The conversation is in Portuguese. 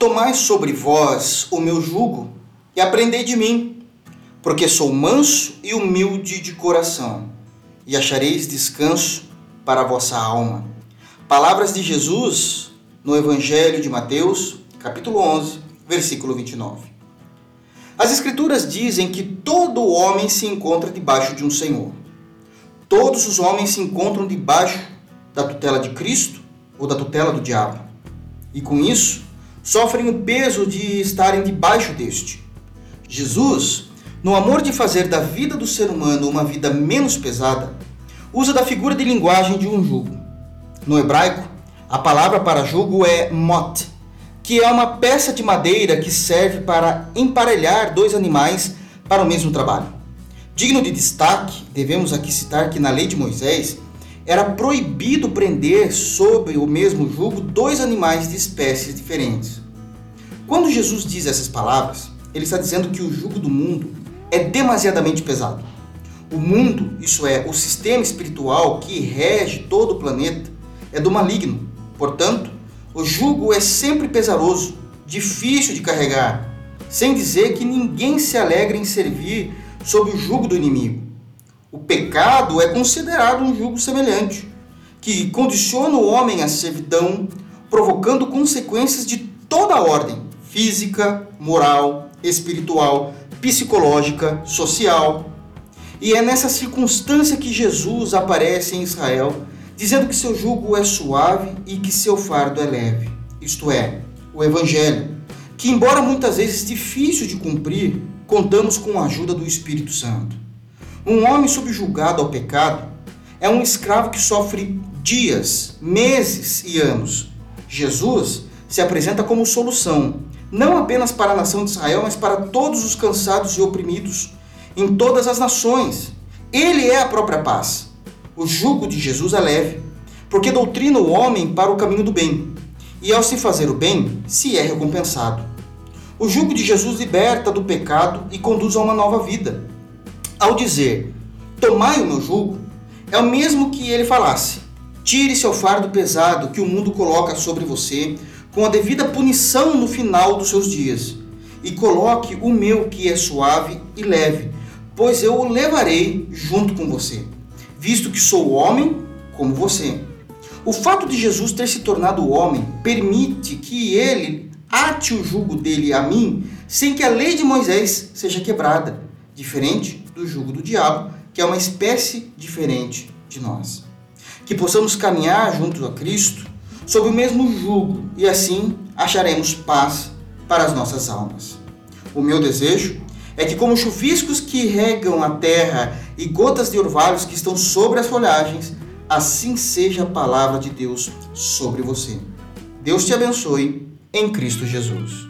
Tomai sobre vós o meu jugo e aprendei de mim, porque sou manso e humilde de coração, e achareis descanso para a vossa alma. Palavras de Jesus no Evangelho de Mateus, capítulo 11, versículo 29. As Escrituras dizem que todo homem se encontra debaixo de um Senhor. Todos os homens se encontram debaixo da tutela de Cristo ou da tutela do diabo. E com isso, sofrem o peso de estarem debaixo deste. Jesus, no amor de fazer da vida do ser humano uma vida menos pesada, usa da figura de linguagem de um jugo. No hebraico, a palavra para jugo é mot, que é uma peça de madeira que serve para emparelhar dois animais para o mesmo trabalho. Digno de destaque, devemos aqui citar que na lei de Moisés era proibido prender sob o mesmo jugo dois animais de espécies diferentes. Quando Jesus diz essas palavras, ele está dizendo que o jugo do mundo é demasiadamente pesado. O mundo, isso é, o sistema espiritual que rege todo o planeta, é do maligno. Portanto, o jugo é sempre pesaroso, difícil de carregar, sem dizer que ninguém se alegra em servir sob o jugo do inimigo. O pecado é considerado um jugo semelhante, que condiciona o homem à servidão, provocando consequências de toda a ordem física, moral, espiritual, psicológica, social. E é nessa circunstância que Jesus aparece em Israel, dizendo que seu jugo é suave e que seu fardo é leve. Isto é, o Evangelho, que, embora muitas vezes difícil de cumprir, contamos com a ajuda do Espírito Santo. Um homem subjugado ao pecado é um escravo que sofre dias, meses e anos. Jesus se apresenta como solução, não apenas para a nação de Israel, mas para todos os cansados e oprimidos em todas as nações. Ele é a própria paz. O jugo de Jesus é leve, porque doutrina o homem para o caminho do bem, e ao se fazer o bem, se é recompensado. O jugo de Jesus liberta do pecado e conduz a uma nova vida. Ao dizer, tomai o meu jugo, é o mesmo que ele falasse, tire seu fardo pesado que o mundo coloca sobre você, com a devida punição no final dos seus dias, e coloque o meu que é suave e leve, pois eu o levarei junto com você, visto que sou homem como você. O fato de Jesus ter se tornado homem permite que ele ate o jugo dele a mim sem que a lei de Moisés seja quebrada, diferente do jugo do diabo, que é uma espécie diferente de nós. Que possamos caminhar junto a Cristo sob o mesmo jugo e assim acharemos paz para as nossas almas. O meu desejo é que, como chuviscos que regam a terra e gotas de orvalhos que estão sobre as folhagens, assim seja a palavra de Deus sobre você. Deus te abençoe em Cristo Jesus.